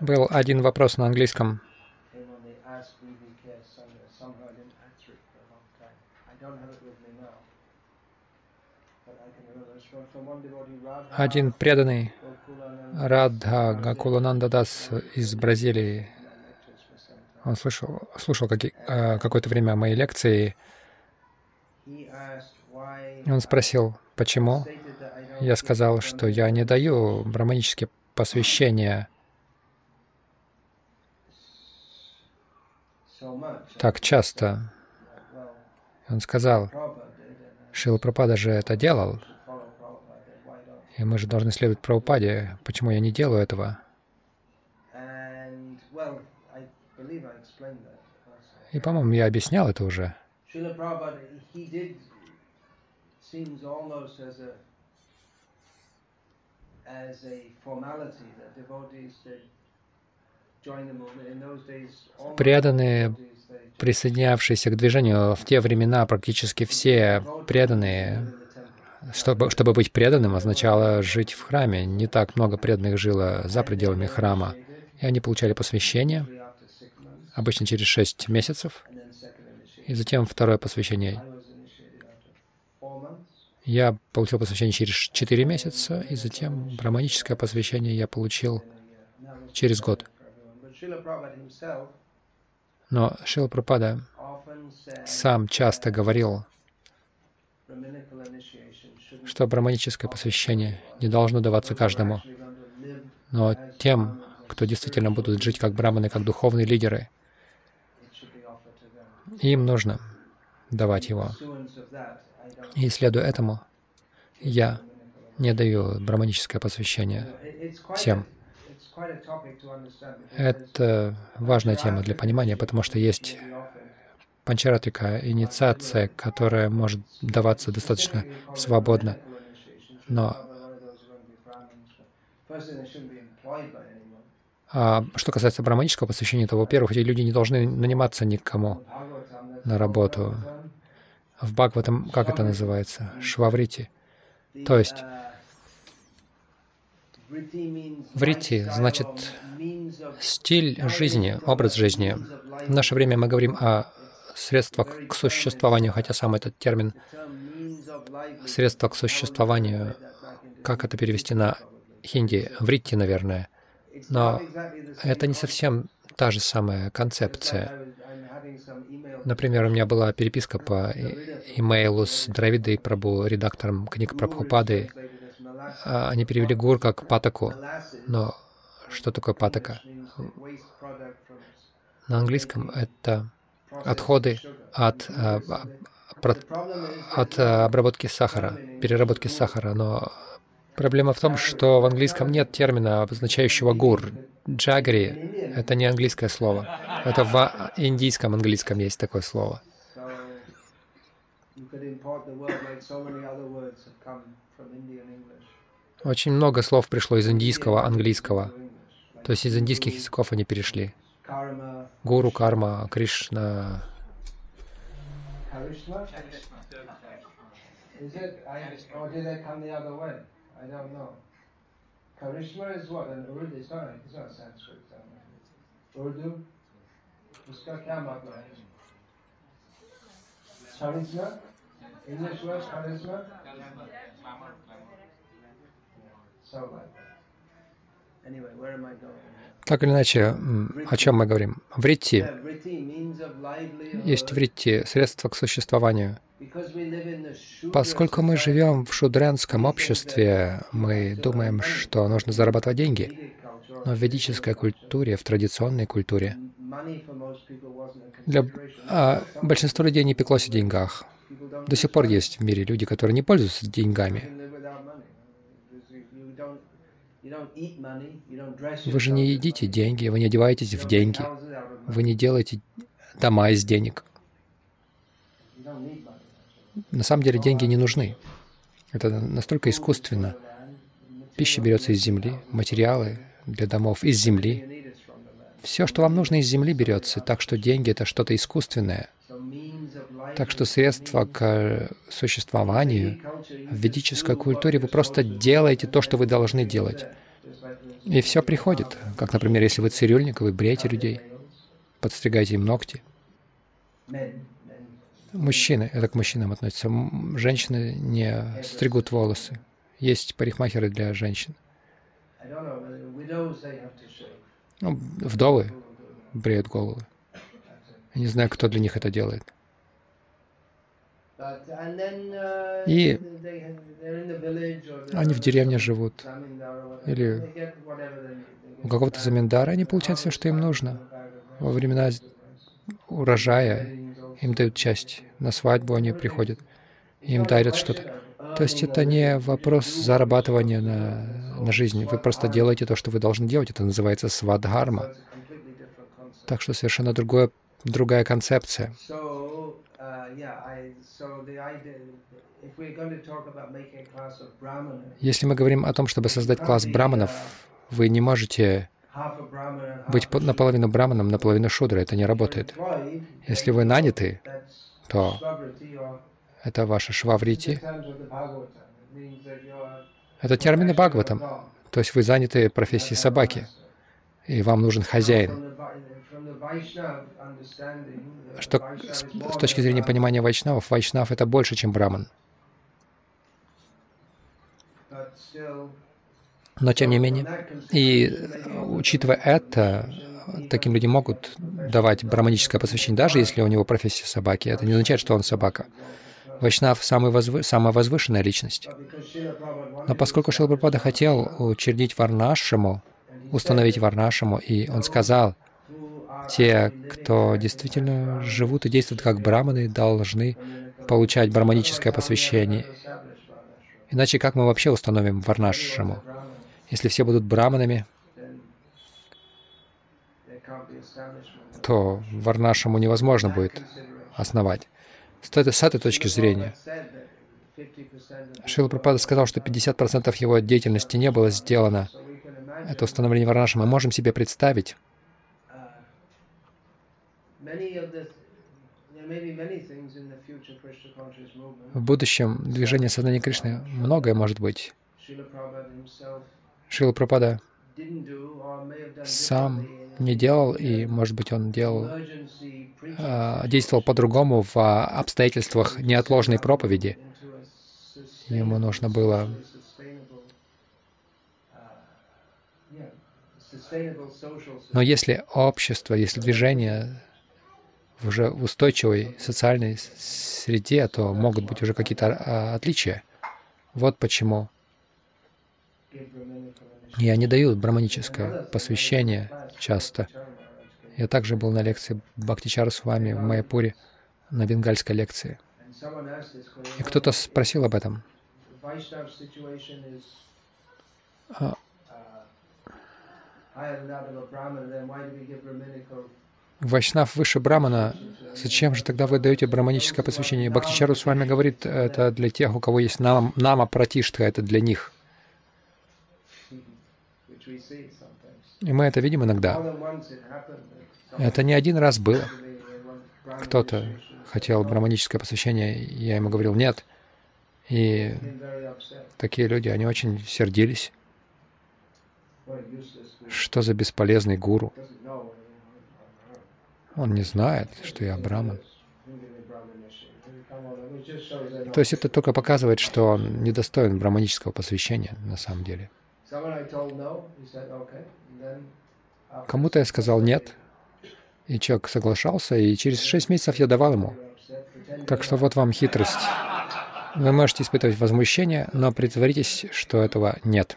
Был один вопрос на английском. Один преданный Радха Гакулананда Дас из Бразилии, он слышал, слушал э, какое-то время мои лекции, и он спросил, почему я сказал, что я не даю браманические посвящения так часто. Он сказал, Шила Прабхупада же это делал, и мы же должны следовать Прабхупаде. Почему я не делаю этого? И, по-моему, я объяснял это уже. As a, formality that devotees Преданные, присоединявшиеся к движению, в те времена практически все преданные, чтобы, чтобы быть преданным, означало жить в храме. Не так много преданных жило за пределами храма. И они получали посвящение, обычно через шесть месяцев, и затем второе посвящение. Я получил посвящение через четыре месяца, и затем браманическое посвящение я получил через год. Но Шила said сам часто говорил, что браманическое посвящение не должно даваться каждому, но тем, кто действительно будут жить как браманы, как духовные лидеры, им нужно давать его. И следуя этому, я не даю браманическое посвящение всем. Это важная тема для понимания, потому что есть панчаратика, инициация, которая может даваться достаточно свободно. Но а что касается браманического посвящения, то, во-первых, эти люди не должны наниматься никому на работу. В Бхагаватам, как это называется? Шваврити. То есть Врити значит стиль жизни, образ жизни. В наше время мы говорим о средствах к существованию, хотя сам этот термин «средства к существованию», как это перевести на хинди? Вритти, наверное. Но это не совсем та же самая концепция. Например, у меня была переписка по имейлу с Дравидой Прабу, редактором книг Прабхупады. А, Они перевели гур как патаку. Но что такое патака? На английском это отходы от, а, а, от а, обработки сахара, переработки сахара. Но проблема в том, что в английском нет термина, обозначающего гур. Джагари — это не английское слово. Это в индийском английском есть такое слово. Очень много слов пришло из индийского, английского. То есть из индийских языков они перешли. Гуру, карма, Кришна. Is it? I, or did that come the other way? I don't know. Karishma is what? An Urdu? It's not, it's not Sanskrit. um, Urdu? उसका क्या मतलब है? Charisma? English word charisma? So like that. Anyway, where am I going? Так или иначе, м, о чем мы говорим? Вритти. Yeah, vritti, means of livelihood. Есть вритти, средства к существованию. Поскольку мы живем в шудрянском обществе, мы думаем, что нужно зарабатывать деньги. Но в ведической культуре, в традиционной культуре, для а, большинство людей не пеклось о деньгах. До сих пор есть в мире люди, которые не пользуются деньгами. Вы же не едите деньги, вы не одеваетесь в деньги, вы не делаете дома из денег. На самом деле деньги не нужны. Это настолько искусственно. Пища берется из земли, материалы для домов из земли. Все, что вам нужно из земли, берется. Так что деньги — это что-то искусственное. Так что средства к существованию в ведической культуре вы просто делаете то, что вы должны делать. И все приходит. Как, например, если вы цирюльник, вы бреете людей, подстригаете им ногти. Мужчины, это к мужчинам относится. Женщины не стригут волосы. Есть парикмахеры для женщин. Ну, вдовы бреют головы. Я не знаю, кто для них это делает. И они в деревне живут. Или у какого-то заминдара они получают все, что им нужно. Во времена урожая им дают часть. На свадьбу они приходят, им дарят что-то. То есть это не вопрос зарабатывания на, на жизнь. Вы просто делаете то, что вы должны делать. Это называется свадхарма. Так что совершенно другое, другая концепция. Если мы говорим о том, чтобы создать класс браманов, вы не можете быть наполовину браманом, наполовину шудра. Это не работает. Если вы наняты, то это ваша шваврити. Это термины Бхагаватам. То есть вы заняты профессией собаки, и вам нужен хозяин. Что с, с точки зрения понимания вайшнавов, вайшнав — это больше, чем браман. Но тем не менее, и учитывая это, таким людям могут давать браманическое посвящение, даже если у него профессия собаки. Это не означает, что он собака. Вайшнав самый возвы... самая возвышенная личность. Но поскольку Шилпрапада хотел учредить Варнашему, установить Варнашему, и он сказал, те, кто действительно живут и действуют как браманы, должны получать браманическое посвящение. Иначе как мы вообще установим Варнашему? Если все будут браманами, то Варнашему невозможно будет основать. С этой, с этой точки зрения, Шила Пропада сказал, что 50% его деятельности не было сделано. Это установление Варнаша. Мы можем себе представить, в будущем движение сознания Кришны многое может быть. Шила Пропада сам не делал, и, может быть, он делал, э, действовал по-другому в обстоятельствах неотложной проповеди. Ему нужно было Но если общество, если движение в уже устойчивой социальной среде, то могут быть уже какие-то а, отличия. Вот почему я не даю браманическое посвящение часто. Я также был на лекции Бхактичара с вами в Майяпуре, на бенгальской лекции. И кто-то спросил об этом. А, Вайшнав выше Брамана, зачем же тогда вы даете браманическое посвящение? Бхактичару с вами говорит, это для тех, у кого есть нам, нама пратиштха, это для них. И мы это видим иногда. Это не один раз было. Кто-то хотел браманическое посвящение, я ему говорил «нет». И такие люди, они очень сердились. Что за бесполезный гуру? Он не знает, что я браман. То есть это только показывает, что он недостоин браманического посвящения на самом деле. Кому-то я сказал «нет», и человек соглашался, и через шесть месяцев я давал ему. Так что вот вам хитрость. Вы можете испытывать возмущение, но притворитесь, что этого нет.